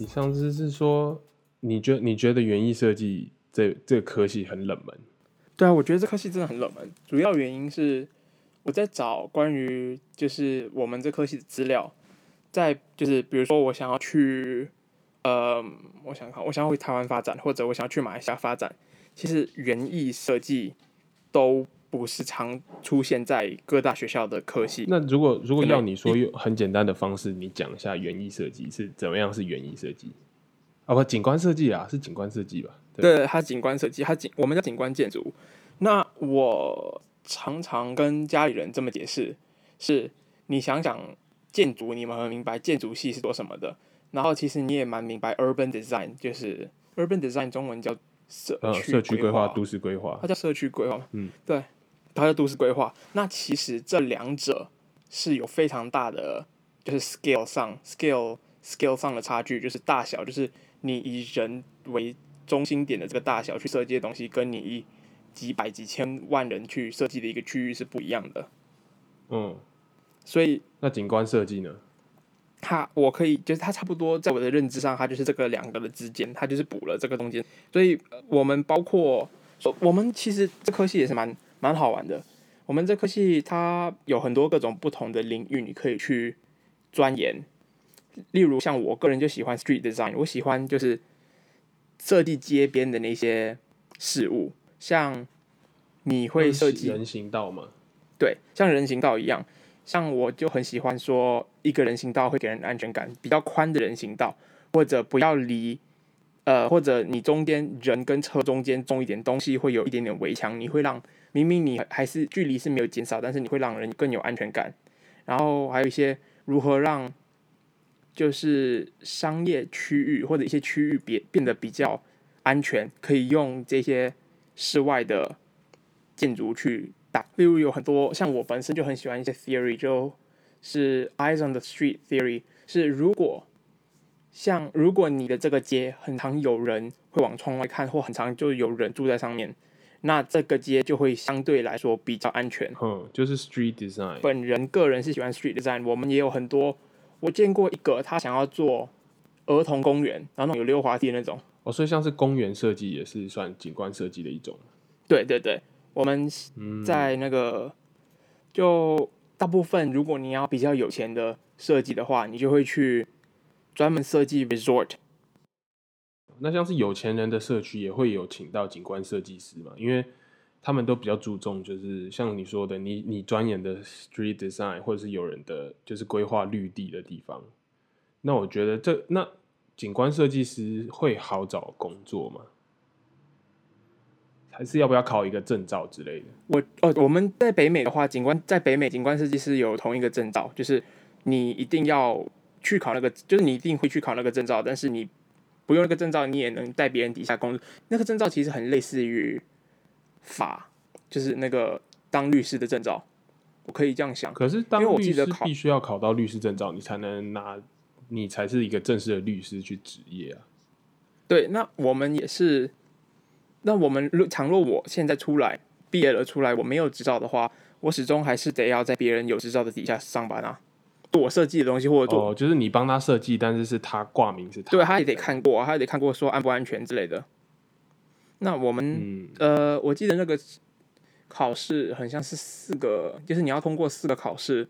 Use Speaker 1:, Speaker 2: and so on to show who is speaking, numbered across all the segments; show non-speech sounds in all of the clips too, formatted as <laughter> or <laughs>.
Speaker 1: 你上次是说，你觉你觉得园艺设计这这个科系很冷门？
Speaker 2: 对啊，我觉得这科系真的很冷门。主要原因是我在找关于就是我们这科系的资料，在就是比如说我想要去，呃，我想看我想要回台湾发展，或者我想要去马来西亚发展，其实园艺设计都不是常出现在各大学校的科系。
Speaker 1: 那如果如果要你说用很简单的方式，你讲一下园艺设计是怎么样是园艺设计？啊，不，景观设计啊，是景观设计吧？对，
Speaker 2: 对，它景观设计，它景我们叫景观建筑。那我常常跟家里人这么解释，是你想想建筑，你们很明白建筑系是做什么的，然后其实你也蛮明白 urban design，就是 urban design 中文叫社
Speaker 1: 呃，
Speaker 2: 区
Speaker 1: 社区规划、都市规划
Speaker 2: 它，叫社区规划，
Speaker 1: 嗯，
Speaker 2: 对，它叫都市规划。那其实这两者是有非常大的，就是 scale 上 scale scale 上的差距，就是大小，就是你以人为中心点的这个大小去设计的东西，跟你以几百几千万人去设计的一个区域是不一样的。
Speaker 1: 嗯，
Speaker 2: 所以
Speaker 1: 那景观设计呢？
Speaker 2: 它我可以就是它差不多在我的认知上，它就是这个两个的之间，它就是补了这个中间。所以呃我们包括说我们其实这科系也是蛮蛮好玩的。我们这科系它有很多各种不同的领域，你可以去钻研。例如像我个人就喜欢 street design，我喜欢就是设计街边的那些事物，像你会设计
Speaker 1: 人行道吗？
Speaker 2: 对，像人行道一样，像我就很喜欢说，一个人行道会给人安全感，比较宽的人行道，或者不要离，呃，或者你中间人跟车中间种一点东西，会有一点点围墙，你会让明明你还是距离是没有减少，但是你会让人更有安全感。然后还有一些如何让，就是商业区域或者一些区域别变得比较安全，可以用这些室外的建筑去打。例如有很多像我本身就很喜欢一些 theory，就是 eyes on the street theory，是如果像如果你的这个街很常有人会往窗外看，或很常就有人住在上面，那这个街就会相对来说比较安全。
Speaker 1: 嗯，就是 street design。
Speaker 2: 本人个人是喜欢 street design，我们也有很多，我见过一个他想要做儿童公园，然后那种有溜滑梯那种。
Speaker 1: 哦，所以像是公园设计也是算景观设计的一种。
Speaker 2: 对对对，我们
Speaker 1: 嗯，
Speaker 2: 在那个就大部分，如果你要比较有钱的设计的话，你就会去专门设计 resort。
Speaker 1: 那像是有钱人的社区也会有请到景观设计师嘛？因为他们都比较注重，就是像你说的，你你钻研的 street design，或者是有人的就是规划绿地的地方。那我觉得这那景观设计师会好找工作吗？还是要不要考一个证照之类的？
Speaker 2: 我哦，我们在北美的话，景观在北美景观设计师有同一个证照，就是你一定要去考那个，就是你一定会去考那个证照，但是你不用那个证照，你也能在别人底下工作。那个证照其实很类似于法，就是那个当律师的证照，我可以这样想。
Speaker 1: 可是当
Speaker 2: 我
Speaker 1: 律师
Speaker 2: 记得考
Speaker 1: 必须要考到律师证照，你才能拿，你才是一个正式的律师去执业啊。
Speaker 2: 对，那我们也是，那我们如倘若我现在出来毕业了出来，我没有执照的话，我始终还是得要在别人有执照的底下上班啊，做我设计的东西或者做
Speaker 1: 哦，就是你帮他设计，但是是他挂名是他。
Speaker 2: 对，他也得看过，他也得看过说安不安全之类的。那我们、
Speaker 1: 嗯，
Speaker 2: 呃，我记得那个考试很像是四个，就是你要通过四个考试，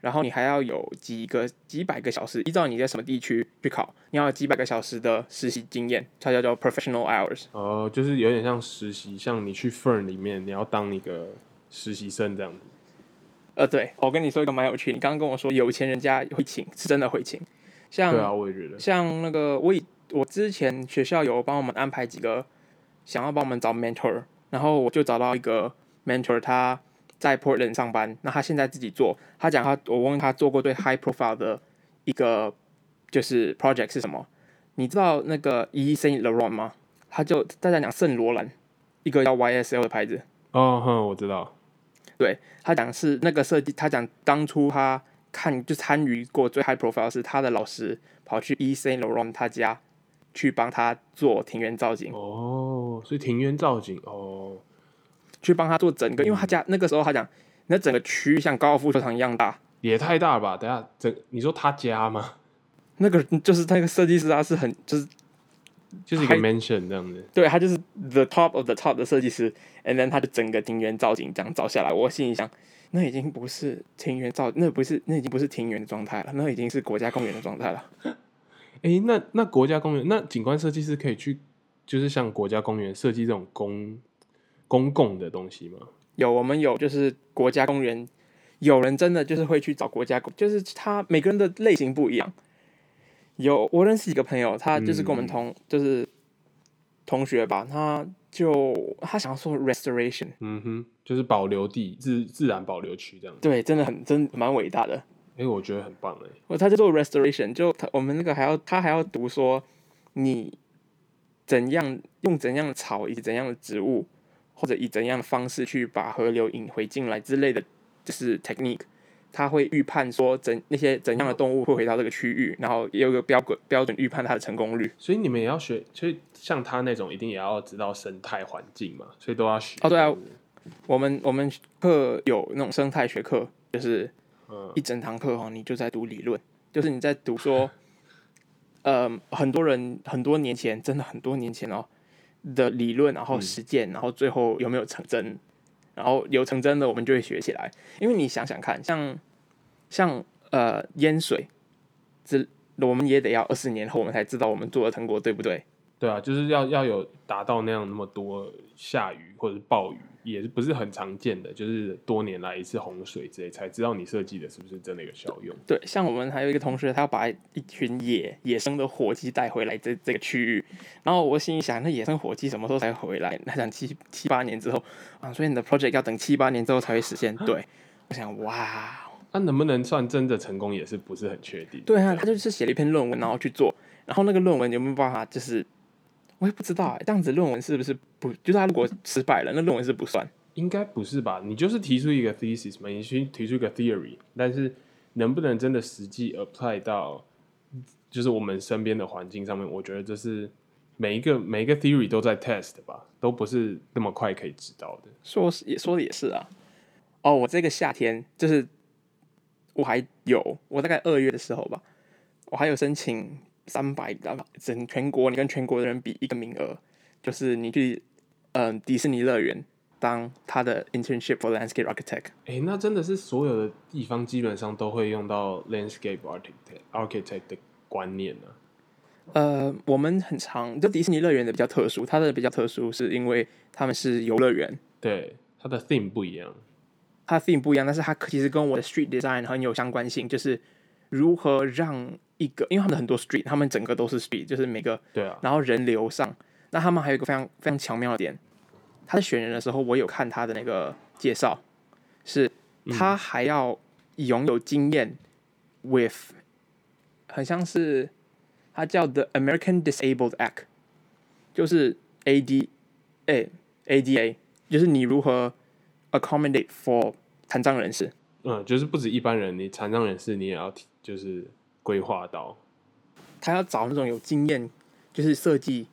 Speaker 2: 然后你还要有几个几百个小时，依照你在什么地区去考，你要有几百个小时的实习经验，它叫做 professional hours。
Speaker 1: 哦，就是有点像实习，像你去 firm 里面，你要当一个实习生这样子。
Speaker 2: 呃，对，我跟你说一个蛮有趣，你刚刚跟我说有钱人家会请，是真的会请，像
Speaker 1: 对啊，我也觉得。
Speaker 2: 像那个我以我之前学校有帮我们安排几个想要帮我们找 mentor，然后我就找到一个 mentor，他在 Portland 上班，那他现在自己做，他讲他我问他做过最 high profile 的一个就是 project 是什么？你知道那个 E Saint Laurent 吗？他就大家讲圣罗兰，一个叫 YSL 的牌子。
Speaker 1: 哦哼，我知道。
Speaker 2: 对他讲是那个设计，他讲当初他看就参与过最 high profile 是他的老师跑去 E Laurent 他家去帮他做庭园造景，
Speaker 1: 哦，所以庭园造景哦，
Speaker 2: 去帮他做整个，因为他家那个时候他讲那整个区域像高尔夫球场一样大，
Speaker 1: 也太大了吧？等下，整你说他家吗？
Speaker 2: 那个就是那个设计师，他是很就是
Speaker 1: 就是一个 mention 这样子。
Speaker 2: 对他就是 the top of the top 的设计师，and then 他的整个庭园造景这样照下来，我心里想，那已经不是庭园造，那不是那已经不是庭园的状态了，那已经是国家公园的状态了。<laughs>
Speaker 1: 诶，那那国家公园，那景观设计师可以去，就是像国家公园设计这种公公共的东西吗？
Speaker 2: 有我们有就是国家公园，有人真的就是会去找国家公，就是他每个人的类型不一样。有我认识一个朋友，他就是跟我们同、就是同学吧，他就他想要做 restoration，
Speaker 1: 嗯哼，就是保留地自自然保留区这样。
Speaker 2: 对，真的很真蛮伟大的。
Speaker 1: 诶，我觉得很棒诶。
Speaker 2: 我他就做 restoration，就他我们那个还要他还要读说你怎样用怎样的草以及怎样的植物，或者以怎样的方式去把河流引回进来之类的，就是 technique。他会预判说怎那些怎样的动物会回到这个区域，然后也有个标准标准预判它的成功率。
Speaker 1: 所以你们也要学，所以像他那种一定也要知道生态环境嘛，所以都要学。
Speaker 2: 哦对啊我们我们课有那种生态学课，就是
Speaker 1: 嗯
Speaker 2: 一整堂课哦，你就在读理论，就是你在读说，<laughs> 呃，很多人很多年前，真的很多年前哦的理论，然后实践，然后最后有没有成真，然后有成真的，我们就会学起来。因为你想想看，像像呃淹水，这我们也得要二十年后我们才知道我们做的成果对不对？
Speaker 1: 对啊，就是要要有达到那样那么多下雨或者是暴雨，也是不是很常见的，就是多年来一次洪水之类，才知道你设计的是不是真的有效用。
Speaker 2: 对，像我们还有一个同学，他要把一群野野生的火鸡带回来这这个区域，然后我心里想，那野生火鸡什么时候才回来？他想七七八年之后啊，所以你的 project 要等七八年之后才会实现。对，我想哇，
Speaker 1: 那、能不能算真的成功，也是不是很确定。
Speaker 2: 对啊，他就是写了一篇论文，然后去做，然后那个论文有没有办法，就是我也不知道哎、这样子论文是不是不，就是他如果失败了，那论文是不算。
Speaker 1: 应该不是吧？你就是提出一个 thesis 嘛，你去提出一个 theory，但是能不能真的实际 apply 到就是我们身边的环境上面？我觉得这是每一个每一个 theory 都在 test 吧，都不是那么快可以知道的。
Speaker 2: 说是也说的也是啊。哦，我这个夏天就是我还有，我大概二月的时候吧，我还有申请三百，整全国你跟全国的人比一个名额，就是你去嗯、迪士尼乐园当他的 internship for landscape architect。
Speaker 1: 诶，那真的是所有的地方基本上都会用到 landscape architect architect 的观念呢、
Speaker 2: 呃，我们很常就迪士尼乐园的比较特殊，它的比较特殊是因为他们是游乐园，
Speaker 1: 对，它的 theme 不一样。
Speaker 2: 它的 theme 不一样，但是它其实跟我的 street design 很有相关性，就是如何让一个，因为他们很多 street，他们整个都是 street，就是每个，
Speaker 1: 对啊，
Speaker 2: 然后人流上，那他们还有一个非常非常巧妙的点，他在选人的时候，我有看他的那个介绍，是他还要拥有经验 with，很像是他叫 The American Disabled Act，就是 A D A A D A，就是你如何 accommodate for 残障人士。
Speaker 1: 嗯，就是不止一般人，你残障人士你也要提就是规划到。
Speaker 2: 他要找那种有经验，就是设计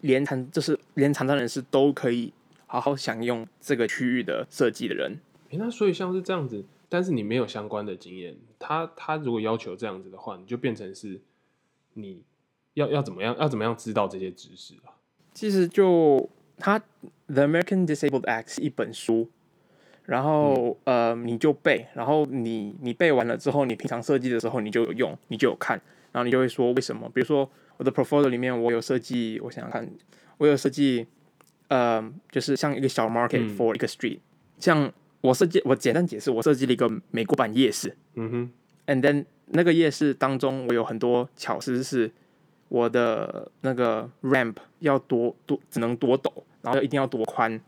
Speaker 2: 连残，就是连残障人士都可以好好享用这个区域的设计的人。
Speaker 1: 诶，那所以像是这样子，但是你没有相关的经验，他他如果要求这样子的话，你就变成是你要要怎么样要怎么样知道这些知识啊？
Speaker 2: 其实就他 The American Disabled Act 是一本书，然后、呃你就背，然后你你背完了之后，你平常设计的时候你就有用，你就有看，然后你就会说为什么？比如说我的 portfolio 里面我有设计，我想想看，我有设计，呃，就是像一个小 market
Speaker 1: 嗯
Speaker 2: for 一个 street，、像我设计我简单解释，我设计了一个美国版夜市
Speaker 1: 嗯哼
Speaker 2: ，，and then 那个夜市当中我有很多巧思是。我的那个 ramp 要多多只能多陡，然后一定要多宽，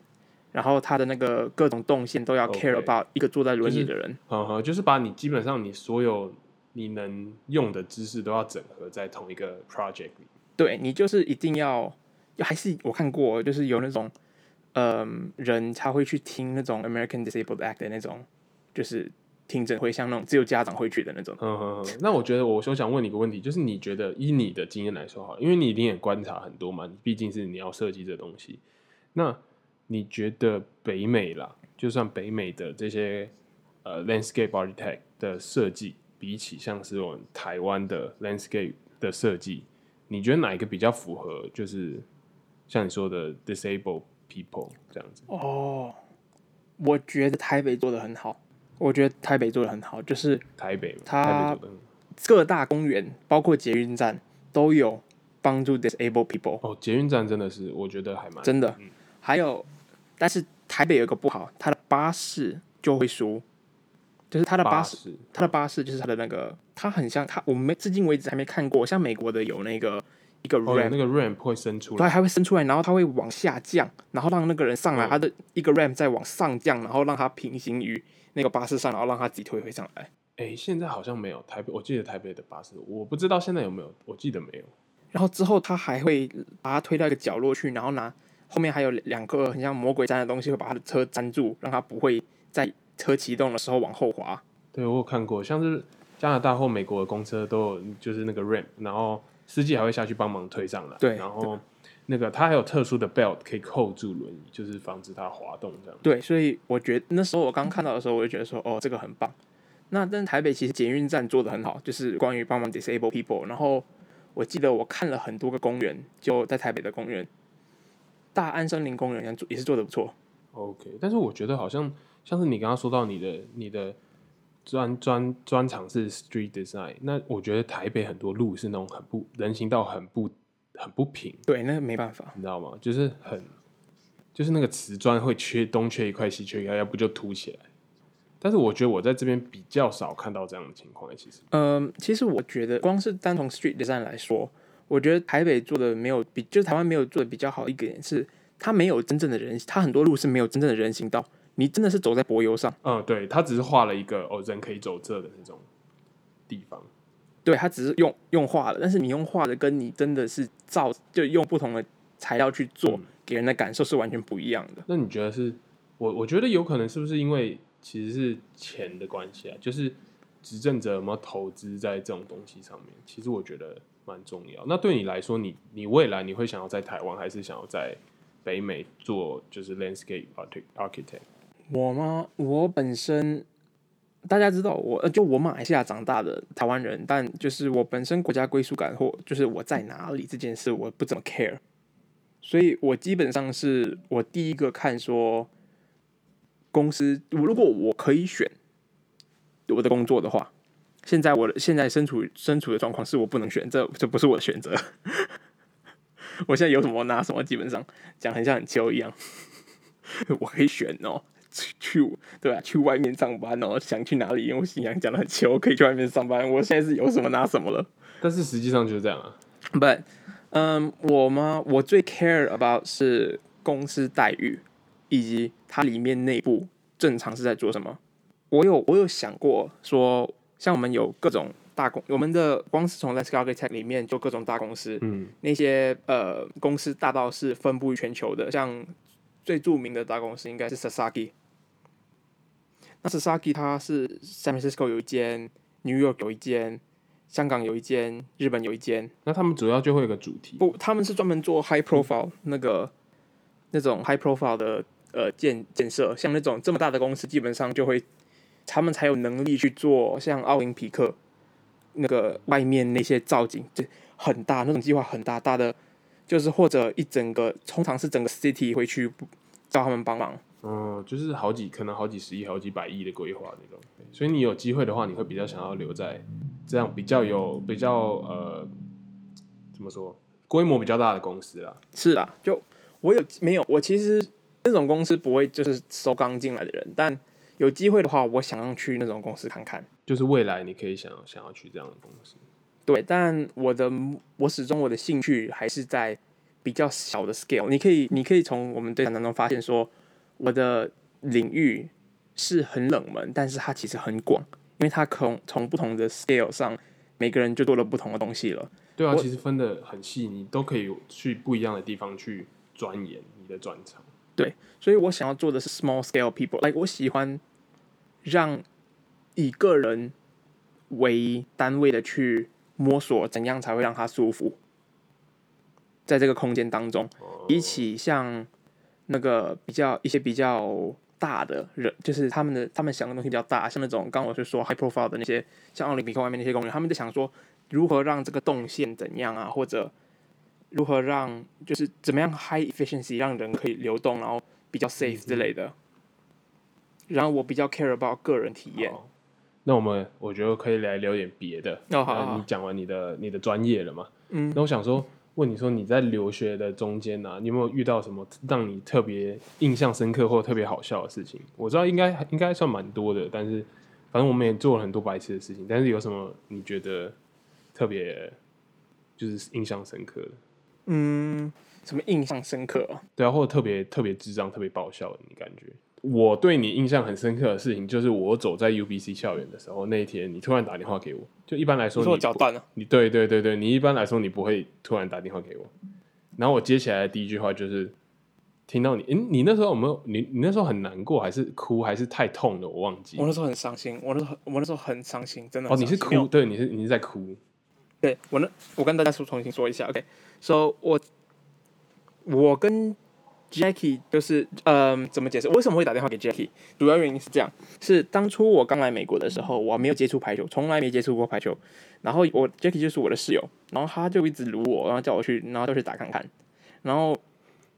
Speaker 2: 然后他的那个各种动线都要 care about 一个坐在轮椅的人。
Speaker 1: 呵呵，就是把你基本上你所有你能用的知识都要整合在同一个 project 里。
Speaker 2: 对你就是一定要，还是我看过，就是有那种嗯人他会去听那种 American Disabled Act 的那种，就是听证会，像那种只有家长会去的那种。
Speaker 1: 嗯哼哼，那我觉得我我想问你一个问题，就是你觉得以你的经验来说好了，因为你一定也观察很多嘛，你毕竟是你要设计这东西，那你觉得北美啦，就算北美的这些呃 landscape architect 的设计，比起像是我们台湾的 landscape 的设计，你觉得哪一个比较符合？就是像你说的 disabled people 这样子？
Speaker 2: 哦，我觉得台北做的很好，我觉得台北做的很好，就是
Speaker 1: 台北台北
Speaker 2: 各大公园，包括捷运站都有帮助 disabled people，
Speaker 1: 哦，捷运站真的是我觉得还蛮
Speaker 2: 真的
Speaker 1: 嗯。
Speaker 2: 还有，但是台北有一个不好，它的巴士就会输，就是它的巴士，
Speaker 1: 巴士
Speaker 2: 它的巴士就是它的那个，它很像它，我们至今为止还没看过，像美国的有那个一个
Speaker 1: 哦，有
Speaker 2: ramp，、
Speaker 1: 那个 ramp 会伸出
Speaker 2: 对，
Speaker 1: 来，
Speaker 2: 它会伸出来，然后它会往下降，然后让那个人上来，
Speaker 1: 嗯
Speaker 2: 它的一个 ramp 再往上降，然后让它平行于那个巴士上，然后让它自己推回上来。
Speaker 1: 哎、现在好像没有台北，我记得台北的巴士，我不知道现在有没有，我记得没有。
Speaker 2: 然后之后他还会把它推到一个角落去，然后拿后面还有两个很像魔鬼粘的东西，会把他的车粘住，让他不会在车启动的时候往后滑。
Speaker 1: 对我有看过，像是加拿大或美国的公车都有，就是那个 ramp，然后司机还会下去帮忙推上来。
Speaker 2: 对
Speaker 1: 然后那个它还有特殊的 belt 可以扣住轮椅，就是防止它滑动这样。
Speaker 2: 对，所以我觉得那时候我刚看到的时候，我就觉得说，哦，这个很棒。那但是台北其实捷运站做的很好，就是关于帮忙 disable people。然后我记得我看了很多个公园，就在台北的公园，大安森林公园也是做的不错。
Speaker 1: OK，但是我觉得好像像是你刚刚说到你的你的专专专长是 street design，那我觉得台北很多路是那种很不人行道很不很不平，
Speaker 2: 对，那没办法。
Speaker 1: 你知道吗？就是很就是那个瓷砖会缺东缺一块西缺一块，要不就凸起来。但是我觉得我在这边比较少看到这样的情况，其实
Speaker 2: 嗯，其实我觉得光是单从 street design 来说，我觉得台北做的没有比，就是台湾没有做的比较好一点是，它没有真正的人，它很多路是没有真正的人行道，你真的是走在柏油上。
Speaker 1: 嗯，对它只是画了一个哦人可以走这的那种地方。
Speaker 2: 对，它只是用用画的，但是你用画的跟你真的是造，就用不同的材料去做，
Speaker 1: 嗯
Speaker 2: 给人的感受是完全不一样的。
Speaker 1: 那你觉得是我？我觉得有可能是不是因为其实是钱的关系啊？就是执政者有没有投资在这种东西上面？其实我觉得蛮重要。那对你来说，你你未来你会想要在台湾，还是想要在北美做就是 landscape architect？
Speaker 2: 我吗？我本身大家知道我，呃就我马来西亚长大的台湾人，但就是我本身国家归属感或就是我在哪里这件事，我不怎么 care，所以我基本上是我第一个看说公司，我如果我可以选我的工作的话，现在我的现在身处身处的状况是我不能选，这这不是我的选择。<laughs> 我现在有什么拿什么，基本上讲很像很秋一样。<laughs> 我可以选哦，去去对吧、去外面上班哦，想去哪里？因为我心想讲的很秋，可以去外面上班。我现在是有什么拿什么了。
Speaker 1: 但是实际上就是这样啊。
Speaker 2: But，嗯，我吗？我最 care about 是公司待遇，以及它里面内部正常是在做什么。我有我有想过说，像我们有各种大公，我们的光是从 Let's Go Architect 里面就各种大公司，
Speaker 1: 嗯，
Speaker 2: 那些呃公司大到是分布于全球的，像最著名的大公司应该是 Sasaki。那 Sasaki 它是 San Francisco 有一间，New York 有一间，香港有一间，日本有一间。
Speaker 1: 那他们主要就会有个主题。
Speaker 2: 不，他们是专门做 high profile 那个那种 high profile 的呃建建设，像那种这么大的公司，基本上就会他们才有能力去做像奥林匹克那个外面那些造景，就很大那种计划很大大的，就是或者一整个通常是整个 city 会去找他们帮忙。
Speaker 1: 嗯，就是好几可能好几十亿、好几百亿的规划那种。所以你有机会的话，你会比较想要留在这样比较有比较呃怎么说规模比较大的公司啦。
Speaker 2: 是啊，就我有没有？我其实那种公司不会就是收刚进来的人，但有机会的话，我想要去那种公司看看。
Speaker 1: 就是未来你可以想要想要去这样的公司。
Speaker 2: 对，但我的我始终我的兴趣还是在比较小的 scale。你可以你可以从我们对谈当中发现说，我的领域是很冷门，但是它其实很广，因为它从从不同的 scale 上，每个人就做了不同的东西了。
Speaker 1: 对啊，其实分的很细，你都可以去不一样的地方去钻研你的专长。
Speaker 2: 所以我想要做的是 small scale people，like 我喜欢让以个人为单位的去摸索怎样才会让他舒服，在这个空间当中，比起像那个比较一些比较大的人，就是他们的他们想的东西比较大，像那种刚刚我是说 high profile 的那些，像奥林匹克外面那些公园，他们在想说如何让这个动线怎样啊，或者如何让就是怎么样 high efficiency 让人可以流动，然后比较 safe 之类的。然后我比较 care about 个人体验。
Speaker 1: 那我们我觉得可以来聊点别的。
Speaker 2: 哦，好
Speaker 1: 你，讲完你的你的专业了嘛？
Speaker 2: 嗯，
Speaker 1: 那我想说，问你说你在留学的中间呢、你有没有遇到什么让你特别印象深刻或特别好笑的事情？我知道应该应该算蛮多的，但是反正我们也做了很多白痴的事情。但是有什么你觉得特别就是印象深刻的？
Speaker 2: 嗯，什么印象深刻、哦？
Speaker 1: 对啊，或者特别特别智障、特别爆笑的，你感觉？我对你印象很深刻的事情，就是我走在 UBC 校园的时候，那一天你突然打电话给我。就一般来说
Speaker 2: 你
Speaker 1: 你
Speaker 2: 脚断了，
Speaker 1: 你对对对对，你一般来说你不会突然打电话给我。然后我接起来的第一句话就是听到你，诶，你那时候有没有？你你那时候很难过，还是哭，还是太痛了？我忘记
Speaker 2: 我。那时候很伤心，我那时候我那时候很伤心，真的
Speaker 1: 哦，你是哭，对，你是你是在哭。
Speaker 2: 对我呢，我跟大家说重新说一下，OK，so、我我跟 Jackie 就是，嗯，怎么解释？为什么会打电话给 Jackie？主要原因是这样，是当初我刚来美国的时候，我没有接触排球，从来没接触过排球。然后我 Jackie 就是我的室友，然后他就一直撸我，然后叫我去，然后就去打看看，然后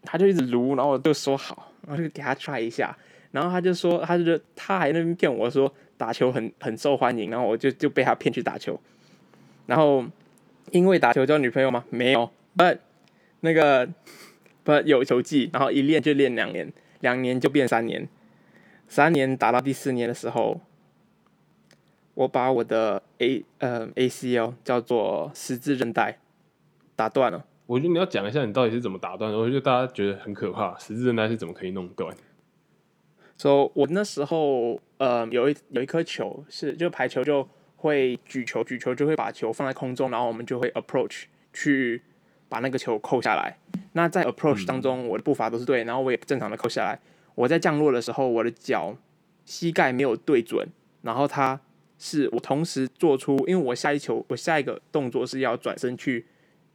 Speaker 2: 他就一直撸，然后我就说好，然后就给他 try 一下，然后他就说，他就他还在那边骗我说打球很很受欢迎，然后我就就被他骗去打球，然后因为打球交女朋友吗？没有，but 那个 but 有球技，然后一练就练两年，两年就变三年，三年打到第四年的时候，我把我的 A 呃 ACL 叫做十字韧带打断了。
Speaker 1: 我觉得你要讲一下你到底是怎么打断的，我觉得大家觉得很可怕，十字韧带是怎么可以弄断？
Speaker 2: 所、so, 我那时候呃有一有一颗球是就排球就会举球，举球就会把球放在空中，然后我们就会 approach 去把那个球扣下来。那在 approach 当中，我的步伐都是对，然后我也正常的扣下来。我在降落的时候，我的脚膝盖没有对准，然后它是我同时做出，因为我下一球我下一个动作是要转身去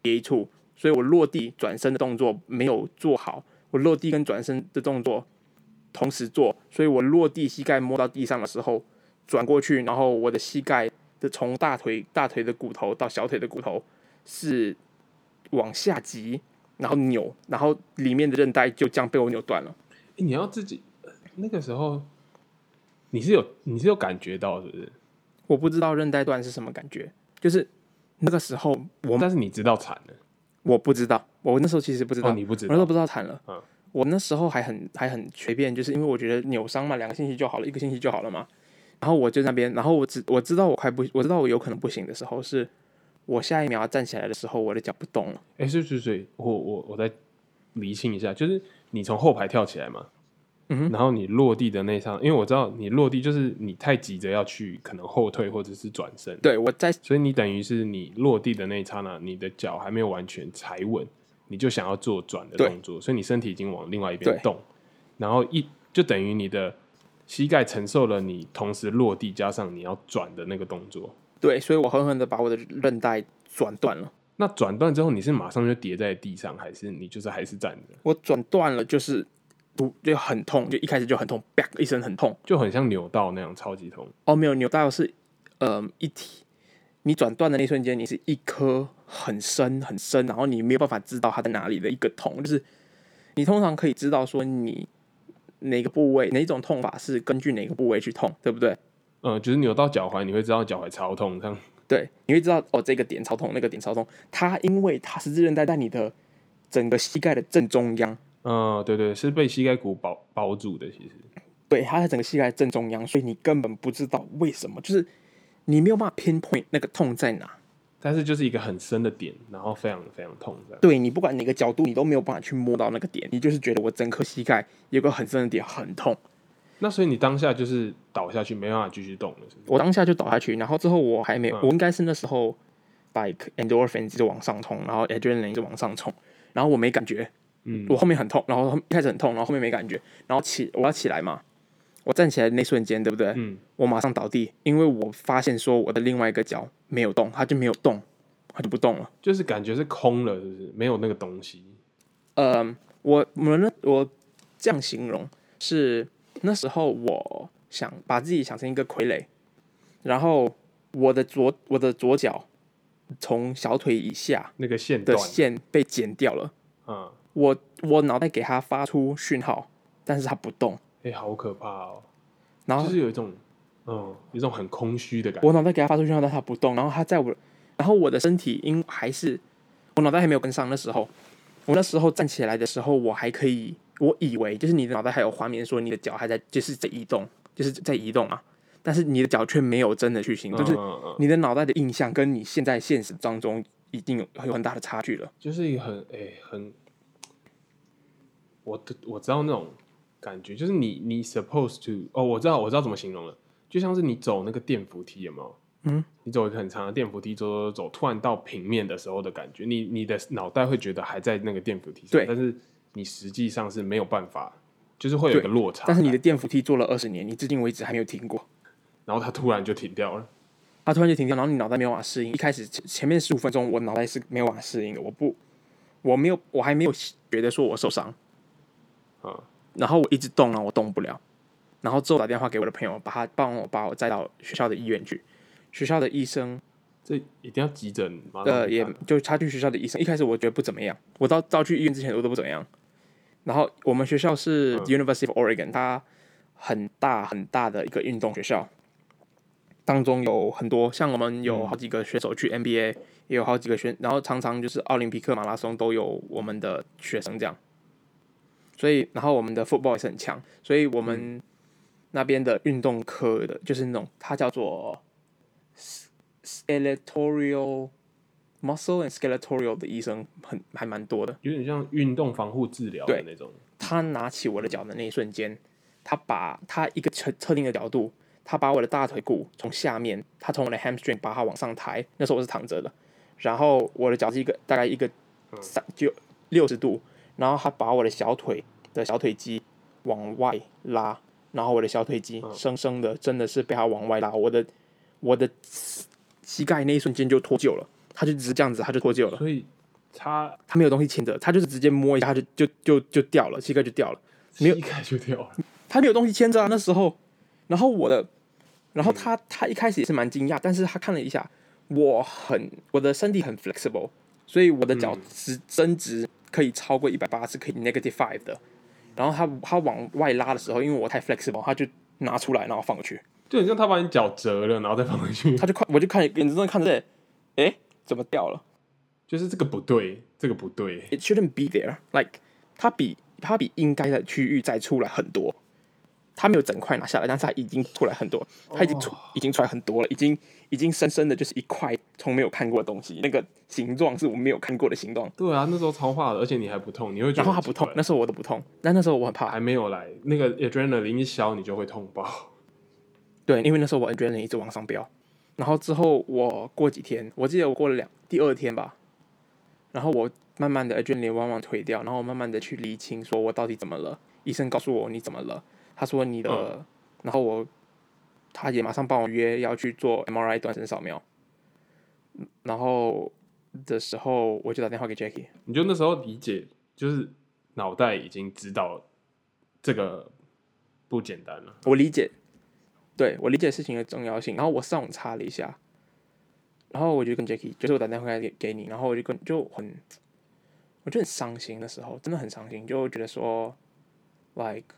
Speaker 2: 接触，所以我落地转身的动作没有做好，我落地跟转身的动作同时做，所以我落地膝盖摸到地上的时候转过去，然后我的膝盖的从大腿大腿的骨头到小腿的骨头是往下挤，然后扭，然后里面的韧带就这样被我扭断了。
Speaker 1: 诶你要自己呃那个时候你是有你是有感觉到是不是？
Speaker 2: 我不知道韧带断是什么感觉，就是那个时候我
Speaker 1: 但是你知道惨了，
Speaker 2: 我不知道，我那时候其实不知道，
Speaker 1: 哦，你不知
Speaker 2: 我那时候，不知道惨了。
Speaker 1: 嗯
Speaker 2: 我那时候还很还很随便，就是因为我觉得扭伤嘛，两个星期就好了，一个星期就好了嘛。然后我就那边，然后我知我知道我快不，我知道我有可能不行的时候，是我下一秒要站起来的时候，我的脚不动了。
Speaker 1: 哎、是是是，我我我再厘清一下，就是你从后排跳起来嘛，
Speaker 2: 嗯哼。
Speaker 1: 然后你落地的那一刹，因为我知道你落地就是你太急着要去可能后退或者是转身，
Speaker 2: 对，我在
Speaker 1: 所以你等于是你落地的那一刹那，你的脚还没有完全踩稳，你就想要做转的动作，所以你身体已经往另外一边动，然后一就等于你的膝盖承受了你同时落地加上你要转的那个动作。
Speaker 2: 对，所以我狠狠的把我的韧带转断了。
Speaker 1: 那转断之后，你是马上就跌在地上，还是你就是还是站着？
Speaker 2: 我转断了，就是不就很痛，就一开始就很痛，啪一声很痛。
Speaker 1: 就很像扭到那样，超级痛。
Speaker 2: 哦，没有扭到是呃一体，你转断的那一瞬间，你是一颗很深很深，然后你没有办法知道它在哪里的一个痛，就是你通常可以知道说你哪个部位哪种痛法是根据哪个部位去痛，对不对？
Speaker 1: 嗯，就是扭到脚踝，你会知道脚踝超痛，这样。
Speaker 2: 对，你会知道哦，这个点超痛，那个点超痛。它因为它十字韧带在你的整个膝盖的正中央，
Speaker 1: 嗯，对对，是被膝盖骨包包住的，其实。
Speaker 2: 对，它在整个膝盖正中央，所以你根本不知道为什么，就是你没有办法 pinpoint 那个痛在哪。
Speaker 1: 但是就是一个很深的点，然后非常非常痛。
Speaker 2: 对你不管哪个角度，你都没有办法去摸到那个点，你就是觉得我整颗膝盖有个很深的点很痛。
Speaker 1: 那所以你当下就是倒下去，没办法继续动了，是？
Speaker 2: 我当下就倒下去，然后之后我还没我应该是那时候 like endorphin 就往上冲，然后 adrenaline 就往上冲，然后我没感觉，
Speaker 1: 嗯，
Speaker 2: 我后面很痛，然后一开始很痛，然后后面没感觉，然后起我要起来嘛，我站起来的那瞬间，对不对？
Speaker 1: 嗯，
Speaker 2: 我马上倒地，因为我发现说我的另外一个脚没有动，它就没有动，它就不动了。
Speaker 1: 就是感觉是空了，是不是？没有那个东西。
Speaker 2: 呃，我我呢，我这样形容是，那时候我想把自己想成一个傀儡，然后我的左我的左脚从小腿以下
Speaker 1: 那个线
Speaker 2: 的，线被剪掉了，
Speaker 1: 嗯，
Speaker 2: 我我脑袋给它发出讯号，但是它不动，
Speaker 1: 哎、好可怕哦，
Speaker 2: 然后
Speaker 1: 就是有一种，嗯，有一种很空虚的感觉。
Speaker 2: 我脑袋给他发出讯号，但他不动，然后他在我，然后我的身体因还是我脑袋还没有跟上，那时候我那时候站起来的时候，我还可以，我以为就是你的脑袋还有画面说你的脚还在就是在移动，就是在移动啊，但是你的脚却没有真的去行动，就是你的脑袋的印象跟你现在现实当中已经有有很大的差距了。
Speaker 1: 就是很哎、很，我的我知道那种感觉，就是你你 supposed to 哦，我知道我知道怎么形容了，就像是你走那个电扶梯有没有？
Speaker 2: 嗯，
Speaker 1: 你走一个很长的电扶梯，走走走，突然到平面的时候的感觉，你你的脑袋会觉得还在那个电扶梯上，
Speaker 2: 对。
Speaker 1: 但是你实际上是没有办法，就是会有一个落差，
Speaker 2: 但是你的电扶梯坐了二十年，你至今为止还没有停过。
Speaker 1: 然后它突然就停掉了，
Speaker 2: 它突然就停掉，然后你脑袋没有办法适应。一开始前前面十五分钟，我脑袋是没有办法适应的，我不，我没有，我还没有觉得说我受伤，
Speaker 1: 啊，
Speaker 2: 然后我一直动啊，我动不了，然后之后打电话给我的朋友，把他帮我把我载到学校的医院去。学校的医生，
Speaker 1: 这一定要急诊吗
Speaker 2: 呃，也就他去学校的医生，一开始我觉得不怎么样，我到到去医院之前我都不怎么样。然后我们学校是
Speaker 1: 嗯
Speaker 2: University of Oregon，它很大很大的一个运动学校，当中有很多像我们有好几个选手去 NBA，也有好几个选，然后常常就是奥林匹克马拉松都有我们的学生这样。所以，然后我们的 football 也是很强，所以我们那边的运动科的，就是那种它叫做 skeletorial muscle and skeletorial 的医生很还蛮多的。
Speaker 1: 有点像运动防护治疗的
Speaker 2: 对
Speaker 1: 那种，
Speaker 2: 他拿起我的脚的那一瞬间，他把他一个特特定的角度，他把我的大腿骨从下面，他从我的 hamstring 把它往上抬，那时候我是躺着的，然后我的脚是一个大概一个三就六十度，然后他把我的小腿的小腿肌往外拉，然后我的小腿肌生生的真的是被他往外拉，我的我的膝盖那一瞬间就脱臼了，他就只是这样子，他就脱臼了。
Speaker 1: 所以他
Speaker 2: 他没有东西牵着，他就是直接摸一下，他就就就就掉了，膝盖就掉了。没有
Speaker 1: 膝盖就掉了，
Speaker 2: 他没有东西牵着啊，那时候。然后我的，然后他他一开始也是蛮惊讶，但是他看了一下，我很我的身体很 flexible，所以我的脚直伸直可以超过一百八，是可以 negative five 的。然后他他往外拉的时候，因为我太 flexible，他就拿出来然后放回去，
Speaker 1: 就很像他把你脚折了，然后再放回去，
Speaker 2: 他就看 <laughs> 我就看眼睁睁看着，哎，怎么掉了？
Speaker 1: 就是这个不对，这个不对
Speaker 2: ，it shouldn't be there. Like 它比它比应该的区域再出来很多，它没有整块拿下来，但是它已经出来很多，它已经出、已经出来很多了，已经已经深深的就是一块从没有看过的东西，那个形状是我没有看过的形状，
Speaker 1: 对啊，那时候超化的，而且你还不痛，你会觉得
Speaker 2: 然后它不痛那时候我都不痛，但那时候我很怕，
Speaker 1: 还没有来，那个 adrenaline 一消你就会痛爆，<laughs>
Speaker 2: 对，因为那时候我 adrenaline 一直往上飙，然后之后我过几天，我记得我过了两第二天吧，然后我慢慢的 adrenaline 往往退掉，然后我慢慢的去理清，说我到底怎么了？医生告诉我你怎么了？他说你的，然后我他也马上帮我约要去做 MRI 断层扫描，然后的时候我就打电话给 Jackie，
Speaker 1: 你就那时候理解，就是脑袋已经知道这个不简单了，
Speaker 2: 我理解，对我理解事情的重要性。然后我上网查了一下，然后我就跟 Jackie，就是我打电话给给你，然后我就跟就很，我就很伤心的时候，真的很伤心，就觉得说，like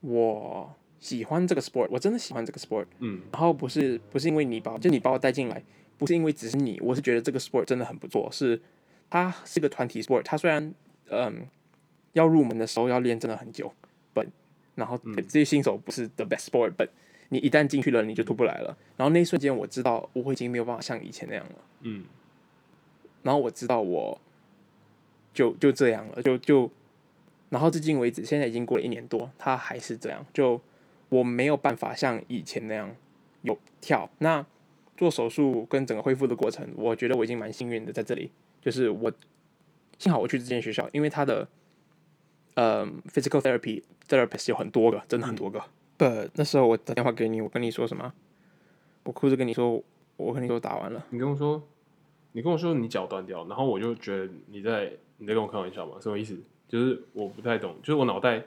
Speaker 2: 我喜欢这个 sport，我真的喜欢这个 sport，
Speaker 1: 嗯，
Speaker 2: 然后不是不是因为你把就你把我带进来，不是因为只是你，我是觉得这个 sport 真的很不错，是它是个团体 sport，它虽然嗯要入门的时候要练真的很久，but 然后这些新手不是 the best sport，but 你一旦进去了你就出不来了。然后那一瞬间我知道我已经没有办法像以前那样了，
Speaker 1: 嗯，
Speaker 2: 然后我知道我就就这样了，就就然后至今为止，现在已经过了一年多，他还是这样，就我没有办法像以前那样有跳。那做手术跟整个恢复的过程，我觉得我已经蛮幸运的，在这里，就是我幸好我去这间学校，因为他的呃 physical therapy therapist 有很多个，真的很多个。呃，那时候我打电话给你，我跟你说什么？我哭着跟你说，我跟你说打完了。
Speaker 1: 你跟我说，你跟我说你脚断掉，然后我就觉得你在你在跟我开玩笑嘛？什么意思？就是我不太懂，就是我脑袋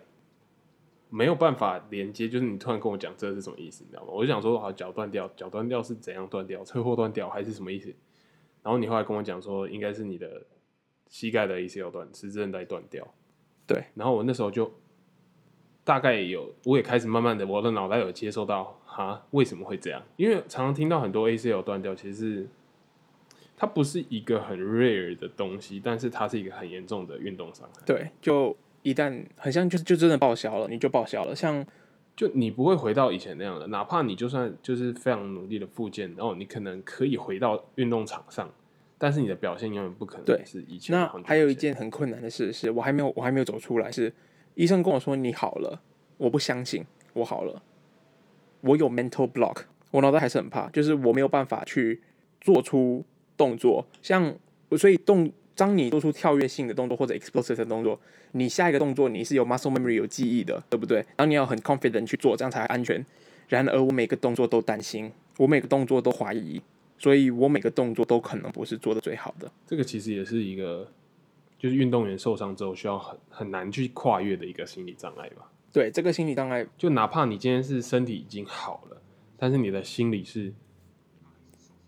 Speaker 1: 没有办法连接，就是你突然跟我讲这是什么意思，你知道吗？我就想说，好，脚断掉，脚断掉是怎样断掉？车祸断掉还是什么意思？然后你后来跟我讲说，应该是你的膝盖的 ACL 断，是韧带断掉。
Speaker 2: 对，
Speaker 1: 然后我那时候就大概有，我也开始慢慢的，我的脑袋有接受到，哈，为什么会这样？因为常常听到很多 ACL 断掉，其实是它不是一个很 rare 的东西，但是它是一个很严重的运动伤害。
Speaker 2: 对，就一旦很像就是就真的报销了，你就报销了。像
Speaker 1: 就你不会回到以前那样的，哪怕你就算就是非常努力的复健，然后你可能可以回到运动场上，但是你的表现永远不可能
Speaker 2: 对
Speaker 1: 是以前
Speaker 2: 那还有一件很困难的事是，我还没有我还没有走出来，是医生跟我说你好了，我不相信我好了，我有 mental block，我脑袋还是很怕，就是我没有办法去做出动作，像所以动当你做出跳跃性的动作或者 explosive 的动作，你下一个动作你是有 muscle memory 有记忆的，对不对？然后你要很 confident 去做，这样才安全。然而我每个动作都担心，我每个动作都怀疑，所以我每个动作都可能不是做的最好的。
Speaker 1: 这个其实也是一个，就是运动员受伤之后需要很很难去跨越的一个心理障碍吧。
Speaker 2: 对这个心理障碍，
Speaker 1: 就哪怕你今天是身体已经好了，但是你的心理是，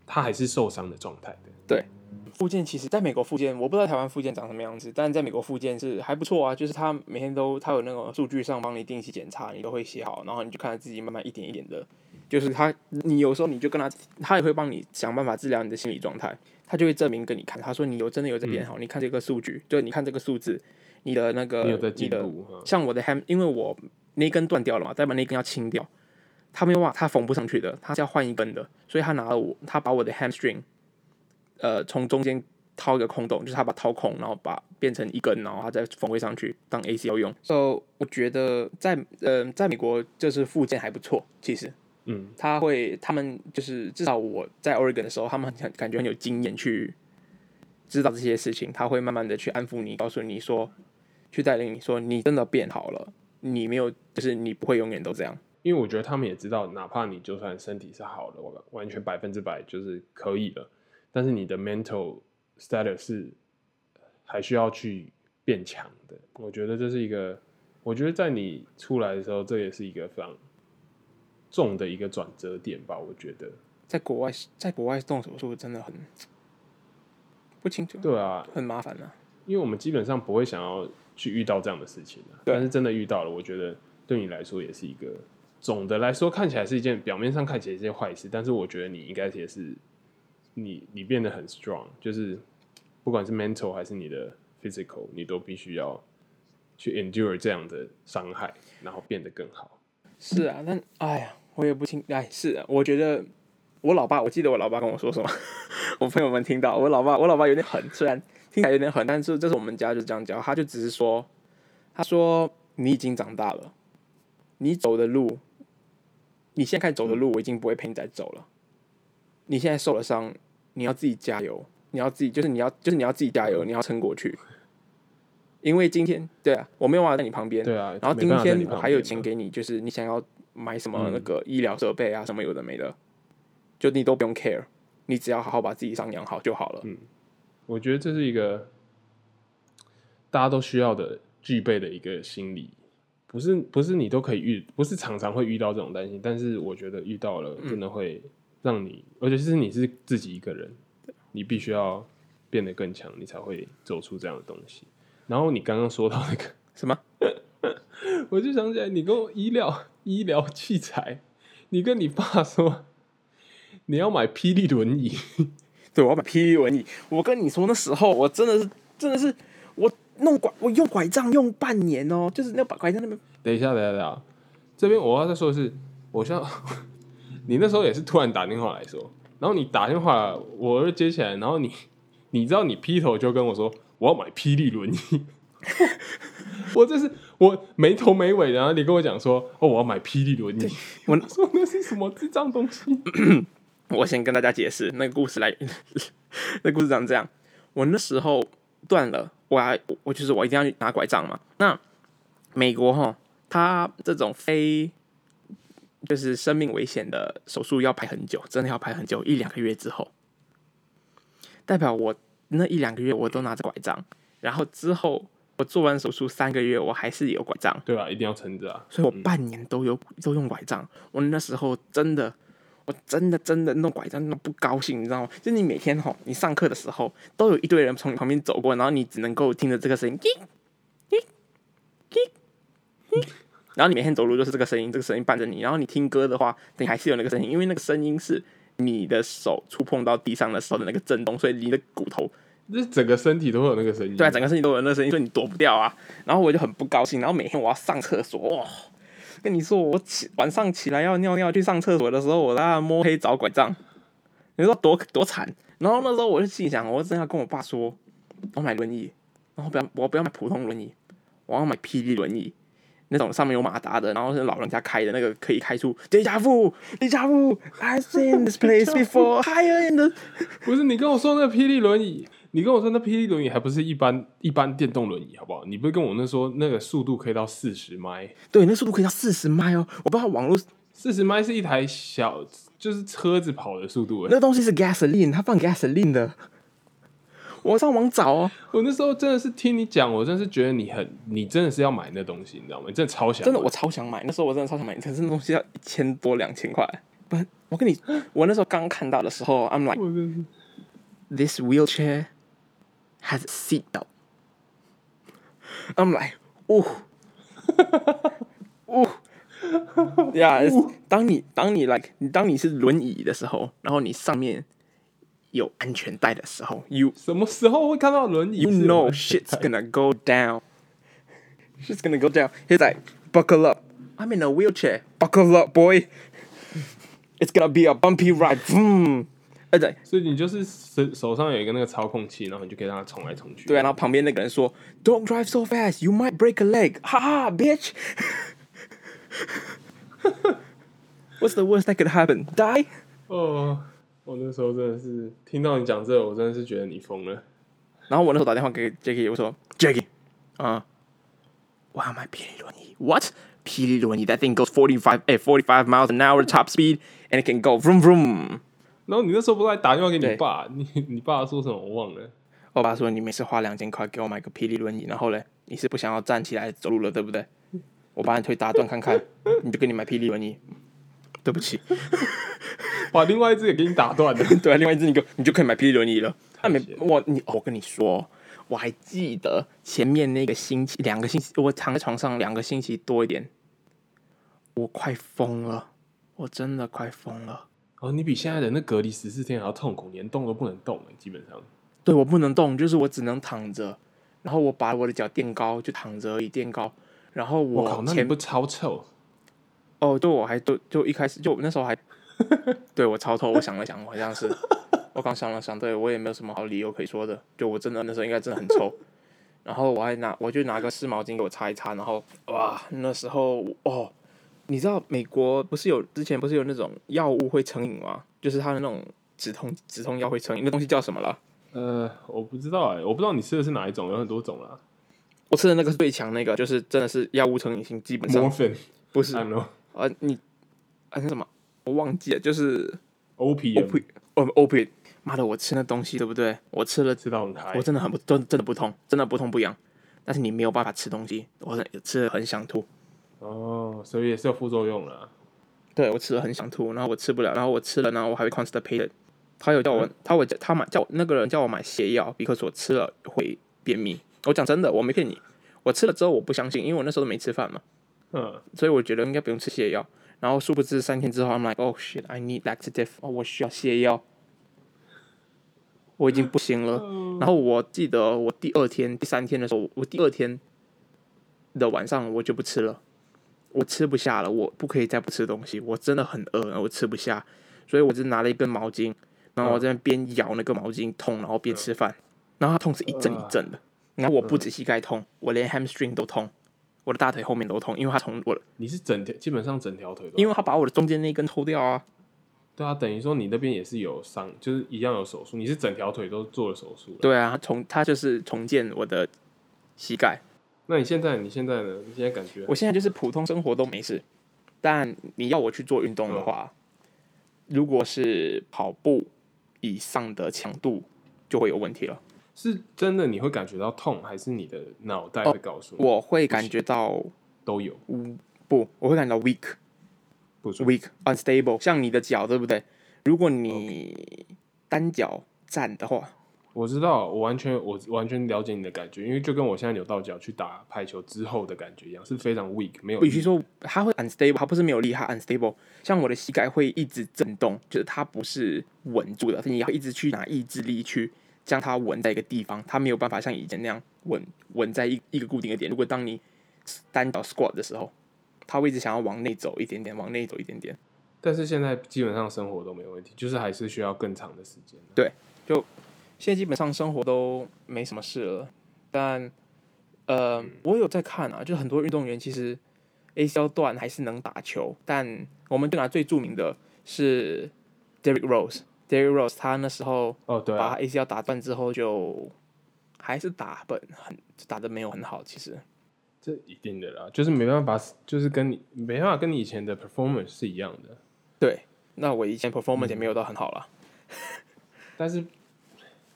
Speaker 1: 他还是受伤的状态的。
Speaker 2: 复健其实在美国复健，我不知道台湾复健长什么样子，但在美国复健是还不错啊。就是他每天都他有那个数据上帮你定期检查，你都会写好，然后你就看着自己慢慢一点一点的。就是他，你有时候你就跟他，他也会帮你想办法治疗你的心理状态，他就会证明给你看。他说你有真的有在变好，你看这个数据，就你看这个数字，你的那个
Speaker 1: 你
Speaker 2: 的像我的 ham，因为我那根断掉了嘛，代表那根要清掉，他没有办法，他缝不上去的，他是要换一根的，所以他拿了我，他把我的 hamstring，呃，从中间掏一个空洞，就是他把它掏空，然后把变成一根，然后他再缝回上去当 ACL 用。So 我觉得在呃在美国就是附件还不错，其实
Speaker 1: 嗯，
Speaker 2: 他会他们就是至少我在 Oregon 的时候，他们很感觉很有经验去知道这些事情，他会慢慢的去安抚你，告诉你说，去带领你说你真的变好了，你没有就是你不会永远都这样。
Speaker 1: 因为我觉得他们也知道，哪怕你就算身体是好的，完完全百分之百就是可以了，但是你的 mental status 是还需要去变强的。我觉得这是一个，我觉得在你出来的时候，这也是一个非常重的一个转折点吧。我觉得，
Speaker 2: 在国外，在国外动手术真的很不清楚，
Speaker 1: 对啊，
Speaker 2: 很麻烦啊。
Speaker 1: 因为我们基本上不会想要去遇到这样的事情的，
Speaker 2: 对
Speaker 1: 但是真的遇到了，我觉得对你来说也是一个总的来说看起来是一件表面上看起来是一件坏事，但是我觉得你应该也是你你变得很 strong，就是不管是 mental 还是你的 physical，你都必须要去 endure 这样的伤害，然后变得更好。
Speaker 2: 是啊，但哎呀，我也不清，哎，是啊，我觉得我老爸，我记得我老爸跟我说什么，<laughs> 我朋友们听到我老爸，我老爸有点狠，虽然听起来有点狠，但是这是我们家就这样教，他就只是说，他说你已经长大了，你走的路，你现在开始走的路，我已经不会陪你再走了，你现在受了伤，你要自己加油，你要自己就是你要就是你要自己加油，你要撑过去，因为今天对啊，我没有办法在你旁边，
Speaker 1: 对啊，
Speaker 2: 然后今天我还有钱给你，就是你想要买什么
Speaker 1: 嗯。
Speaker 2: 那个医疗设备啊，什么有的没的，就你都不用 care，你只要好好把自己伤养好就好了。
Speaker 1: 嗯。我觉得这是一个大家都需要的具备的一个心理，不是不是你都可以遇，不是常常会遇到这种担心，但是我觉得遇到了真的会让你，而且是你是自己一个人，你必须要变得更强，你才会走出这样的东西。然后你刚刚说到那个，<laughs>
Speaker 2: 什么？<laughs>
Speaker 1: 我就想起来，你跟我医疗医疗器材，你跟你爸说你要买霹雳轮椅，<laughs>
Speaker 2: 对，我要买霹雳轮椅。我跟你说，那时候我真的是真的是我弄拐，我用拐杖用半年哦，就是那把拐杖那边。
Speaker 1: 等一下，等一下，等一下，这边我要再说的是，我像 <laughs> 你那时候也是突然打电话来说，然后你打电话，我就接起来，然后你你知道你劈头就跟我说我要买霹雳轮椅，<laughs> 我这是我没头没尾，然后你跟我讲说哦我要买霹雳轮椅，<laughs>
Speaker 2: 我
Speaker 1: 说那是什么智障东西？<coughs>
Speaker 2: 我先跟大家解释那个故事来，那故事长这样。我那时候断了，我还我就是我一定要去拿拐杖嘛。那美国哈，它这种非就是生命危险的手术要排很久，真的要排很久，一两个月之后，代表我那一两个月我都拿着拐杖，然后之后我做完手术三个月，我还是有拐杖，
Speaker 1: 对啊，一定要撑着啊。
Speaker 2: 所以我半年都有都用拐杖。我那时候真的，我真的真的弄拐杖弄不高兴，你知道吗？就你每天吼，你上课的时候都有一堆人从你旁边走过，然后你只能够听着这个声音，<laughs> 然后你每天走路就是这个声音，这个声音伴着你。然后你听歌的话，你还是有那个声音，因为那个声音是你的手触碰到地上的时候的那个震动，所以你的骨头 <laughs>
Speaker 1: 这整个身体都会有那个声音。
Speaker 2: 对啊，整个身体都有那个声音，所以你躲不掉啊。然后我就很不高兴，然后每天我要上厕所，哇！跟你说，我起晚上起来要尿尿去上厕所的时候，我在那摸黑找拐杖，你说多多惨。然后那时候我就心想，我真要跟我爸说，我买轮椅，然后不要我不要买普通轮椅，我要买霹雳轮椅。那种上面有马达的，然后是老人家开的那个，可以开出 Deja vu，Deja vu，I've seen this place before，higher in the。<laughs>
Speaker 1: 不是你跟我说那个霹雳轮椅，你跟我说那霹雳轮椅还不是一般一般电动轮椅，好不好？你不是跟我那说那个速度可以到四十迈？
Speaker 2: 对，那速度可以到四十迈哦。我不知道网络
Speaker 1: 四十迈是一台小就是车子跑的速度，
Speaker 2: 那东西是 gasoline，它放 gasoline 的。我上网找哦，
Speaker 1: 我那时候真的是听你讲，我真的是觉得你很，你真的是要买那东西，你知道吗？你真的超想，
Speaker 2: 真的我超想买。那时候我真的超想买，可是那东西要一千多两千块。不，我跟你，我那时候刚看到的时候，I'm like，this wheelchair has a seatbelt. I'm like, ooh, <laughs> ooh，呀、yeah,，当你当你 like 当你是轮椅的时候，然后你上面有安全带的时候，you
Speaker 1: 什么时候会看到轮椅
Speaker 2: ？You know shit's gonna go down. Shit's gonna go down. He's like, buckle up. I'm in a wheelchair. Buckle up, boy. It's gonna be a bumpy ride.
Speaker 1: 呃，对，所以你就是手手上有一个那个操控器，然后你就可以让它冲来冲去。
Speaker 2: 对啊，然后旁边那个人说：“Don't drive so fast, you might break a leg。”哈哈，bitch。What's <laughs> the worst that could happen? Die？
Speaker 1: 哦，我那时候真的是听到你讲这，我真的是觉得你疯了。
Speaker 2: 然后我那时候打电话给 Jacky，我说：“Jacky，啊，哇，买霹雳轮椅，What？” That thing goes 45 at 45 miles an hour top speed and it can go vroom vroom.
Speaker 1: 然后你那时候不是还打电话给你爸？你 <laughs> 你爸说什么？我忘了。
Speaker 2: 我爸说你每次花两千块给我买个霹雳轮椅，然后嘞，你是不想要站起来走路了，对不对？我把你腿打断看看，你就给你买霹雳轮椅。对不起。<laughs>
Speaker 1: 把另外一只也给你打断了，<laughs>
Speaker 2: 对啊，另外一只你就你就可以买霹雳轮椅了。那没我你我跟你说，我还记得前面那个星期两个星期，我躺在床上两个星期多一点，我快疯了，我真的快疯了。
Speaker 1: 哦，你比现在的那隔离十四天还要痛苦，连动都不能动基本上。
Speaker 2: 对，我不能动，就是我只能躺着，然后我把我的脚垫高，就躺着而已，垫高。然后我
Speaker 1: 靠，那你不超臭？
Speaker 2: 哦，对，我还都就一开始就那时候还。<laughs> 对我超臭，我想了想，好像是我刚想了想，对我也没有什么好理由可以说的。就我真的那时候应该真的很臭，然后我还拿我就拿个湿毛巾给我擦一擦，然后哇，那时候哦，你知道美国不是有之前不是有那种药物会成瘾吗？就是它的那种止痛止痛药会成瘾，那东西叫什么了？
Speaker 1: 呃，我不知道哎，我不知道你吃的是哪一种，有很多种啦。
Speaker 2: 我吃的那个是最强那个，就是真的是药物成瘾性，基本上不是呃你啊那什么？我忘记了，就是
Speaker 1: O P O
Speaker 2: P 哦 O P，妈的，我吃那东西对不对？我吃了，
Speaker 1: 知道很嗨，
Speaker 2: 我真的很不，真真的不痛，真的不痛不痒。但是你没有办法吃东西，我吃了很想吐。
Speaker 1: 哦，所以也是有副作用了。
Speaker 2: 对，我吃了很想吐，然后我吃不了，然后我吃了，然后我还会 constipated。他有叫我，他会叫他买叫那个人叫我买泻药，比克说吃了会便秘。我讲真的，我没骗你，我吃了之后我不相信，因为我那时候都没吃饭嘛。嗯，所以我觉得应该不用吃泻药。然后殊不知三天之后，I'm like oh shit I need laxative，哦我需要泻药，我已经不行了。然后我记得我第二天、第三天的时候，我第二天的晚上我就不吃了，我吃不下了，我不可以再不吃东西，我真的很饿，我吃不下，所以我就拿了一根毛巾，然后我在那边咬那个毛巾痛，然后边吃饭，然后它痛是一阵一阵的，然后我不止膝盖痛，我连 hamstring 都痛。我的大腿后面都痛，因为它从我的
Speaker 1: 你是整条基本上整条腿，
Speaker 2: 因为它把我的中间那根抽掉啊。
Speaker 1: 对啊，等于说你那边也是有伤，就是一样有手术。你是整条腿都做了手术？
Speaker 2: 对啊，重他就是重建我的膝盖。
Speaker 1: 那你现在你现在呢？你现在感觉？
Speaker 2: 我现在就是普通生活都没事，但你要我去做运动的话，如果是跑步以上的强度就会有问题了。
Speaker 1: 是真的你会感觉到痛，还是你的脑袋会告诉你？
Speaker 2: 我会感觉到
Speaker 1: 都有
Speaker 2: 不，我会感到 weak，
Speaker 1: 不
Speaker 2: weak unstable 像你的脚对不对？如果你单脚站的话，
Speaker 1: 我知道，我完全我完全了解你的感觉，因为就跟我现在扭到脚去打排球之后的感觉一样，是非常 weak，没有力。
Speaker 2: 必须说它会 unstable，它不是没有力，它 unstable。像我的膝盖会一直震动，就是它不是稳住的，你要一直去拿意志力去将它稳在一个地方，它没有办法像以前那样稳稳在一一个固定的点。如果当你单脚 squat 的时候，它会一直想要往内走一点点，往内走一点点。
Speaker 1: 但是现在基本上生活都没问题，就是还是需要更长的时间。
Speaker 2: 现在基本上生活都没什么事了，但呃，我有在看啊，就很多运动员其实 ACL 断还是能打球，但我们就拿最著名的是 Derrick Rose，Derrick Rose 他那时候
Speaker 1: 哦，对啊。
Speaker 2: 把，ACL 打断之后就还是打本很打的没有很好，其实。
Speaker 1: 这一定的啦，就是没办法，就是跟你没办法跟你以前的 performance 是一样的。
Speaker 2: 对，那我以前 performance 也没有到很好了，
Speaker 1: 但是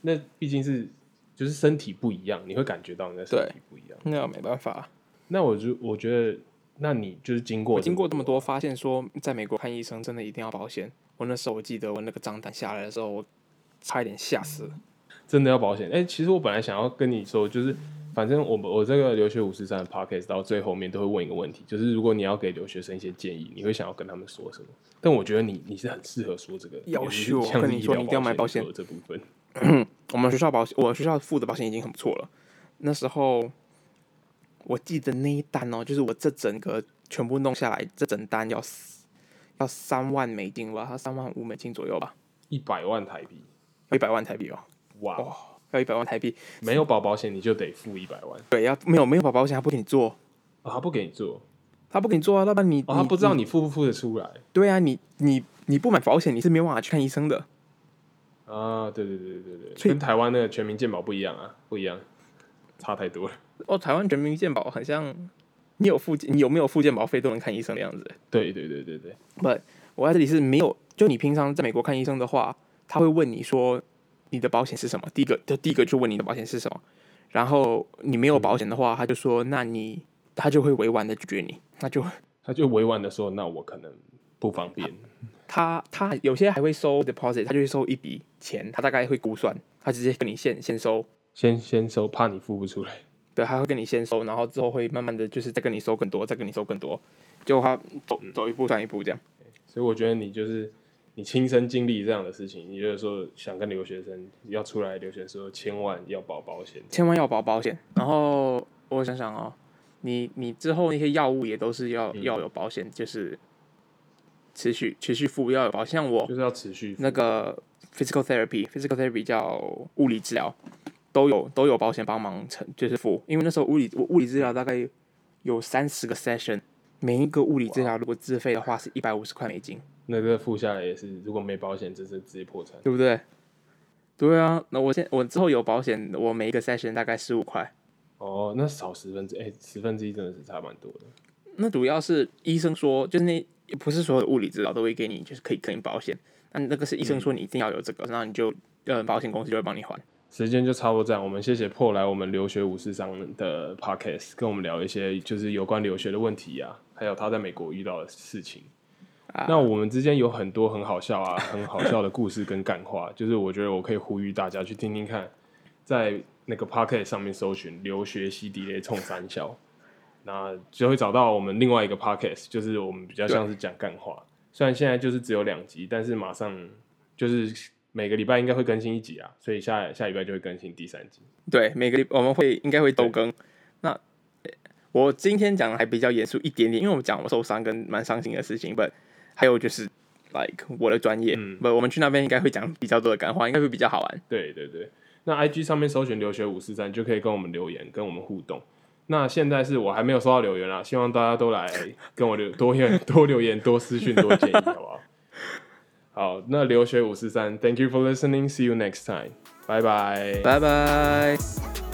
Speaker 1: 那毕竟是就是身体不一样，你会感觉到你的身体不一样。
Speaker 2: 那没办法。
Speaker 1: 那我就我觉得，那你就是经过
Speaker 2: 我经过这么多，发现说在美国看医生真的一定要保险。我那时候我记得我那个账单下来的时候，我差一点吓死了。
Speaker 1: 真的要保险。哎、其实我本来想要跟你说，就是反正我们我这个留学五十三的 podcast 到最后面都会问一个问题，就是如果你要给留学生一些建议，你会想要跟他们说什么？但我觉得你你是很适合说这个，
Speaker 2: 要
Speaker 1: 尤其是
Speaker 2: 是我跟你说你一定要买保险
Speaker 1: 这部分。<clears throat>
Speaker 2: 我们学校保险，我学校付的保险已经很不错了。那时候我记得那一单哦，就是我这整个全部弄下来，这整单要要三万美金吧，它三万五美金左右吧，
Speaker 1: 一百万台币，
Speaker 2: 要一百万台币哦，
Speaker 1: 哇！
Speaker 2: 要一百万台币。
Speaker 1: 没有保保险你就得付一百万，
Speaker 2: 对，要没有没有保保险，他不给你做，
Speaker 1: 哦，他不给你做，
Speaker 2: 他不给你做啊，要不然你、
Speaker 1: 哦，他不知道
Speaker 2: 你
Speaker 1: 你付不付得出来
Speaker 2: 对啊，你你你不买保险，你是没有办法去看医生的。
Speaker 1: 啊？对对对对对对，跟台湾那个全民健保不一样啊，不一样，差太多了。
Speaker 2: 哦，台湾全民健保很像你有付你有没有附健保费都能看医生的样子。
Speaker 1: 对对对对对，
Speaker 2: 不，我在这里是没有，就你平常在美国看医生的话，他会问你说你的保险是什么？第一个，就第一个就问你的保险是什么，然后你没有保险的话，他就说那你他就会委婉的拒绝你，那就
Speaker 1: 他就委婉的说，那我可能不方便。
Speaker 2: 他他有些还会收 deposit，他就会收一笔钱，他大概会估算，他直接跟你现先收。
Speaker 1: 先先收，怕你付不出来。
Speaker 2: 对，他会跟你先收，然后之后会慢慢的就是再跟你收更多，再跟你收更多，就他走走一步算一步这样。
Speaker 1: 所以我觉得你就是你亲身经历这样的事情，你就是说想跟留学生要出来留学的时候，千万要保保险。
Speaker 2: 千万要保保险。然后我想想哦，你你之后那些药物也都是要、
Speaker 1: 嗯
Speaker 2: 要有保险，就是持续持续付要有保险。像我
Speaker 1: 就是要持续
Speaker 2: 那个 physical therapy，physical therapy 叫物理治疗，都有都有保险帮忙承就是付。因为那时候物理我物理治疗大概有三十个 session，每一个物理治疗如果自费的话是一百五十块美金，
Speaker 1: 那个付下来也是，如果没保险，真是直接破产。
Speaker 2: 对不对？对啊，那我现我之后有保险，我每一个 session 大概十五块。
Speaker 1: 哦，那少十分之哎，十分之一真的是差蛮多的。
Speaker 2: 那主要是医生说，就是那不是所有的物理治疗都会给你，就是可以给你保险。那那个是医生说你一定要有这个，然后你就呃保险公司就会帮你还。
Speaker 1: 时间就差不多这样，我们谢谢破来我们留学五四三的 podcast，跟我们聊一些就是有关留学的问题啊，还有他在美国遇到的事情。
Speaker 2: 啊
Speaker 1: 那我们之间有很多很好笑啊，<laughs> 很好笑的故事跟感话，就是我觉得我可以呼吁大家去听听看，在那个 podcast 上面搜寻“留学西迪雷冲三小”，那就会找到我们另外一个 podcast，就是我们比较像是讲干话。虽然现在就是只有两集，但是马上就是每个礼拜应该会更新一集啊，所以下下礼拜就会更新第三集。
Speaker 2: 对，每个礼我们会应该会都更。那呃我今天讲的还比较严肃一点点，因为我们讲我受伤跟蛮伤心的事情，不，还有就是 like 我的专业，
Speaker 1: 嗯
Speaker 2: 不，我们去那边应该会讲比较多的干话，应该会比较好玩。
Speaker 1: 对对对，那 IG 上面搜寻留学五四三就可以跟我们留言，跟我们互动。那现在是我还没有收到留言啦，希望大家都来跟我留多言多留言多私讯多建议，好不好？<laughs> 好，那留学五十三，Thank you for listening，See you next time，拜拜。
Speaker 2: 拜拜。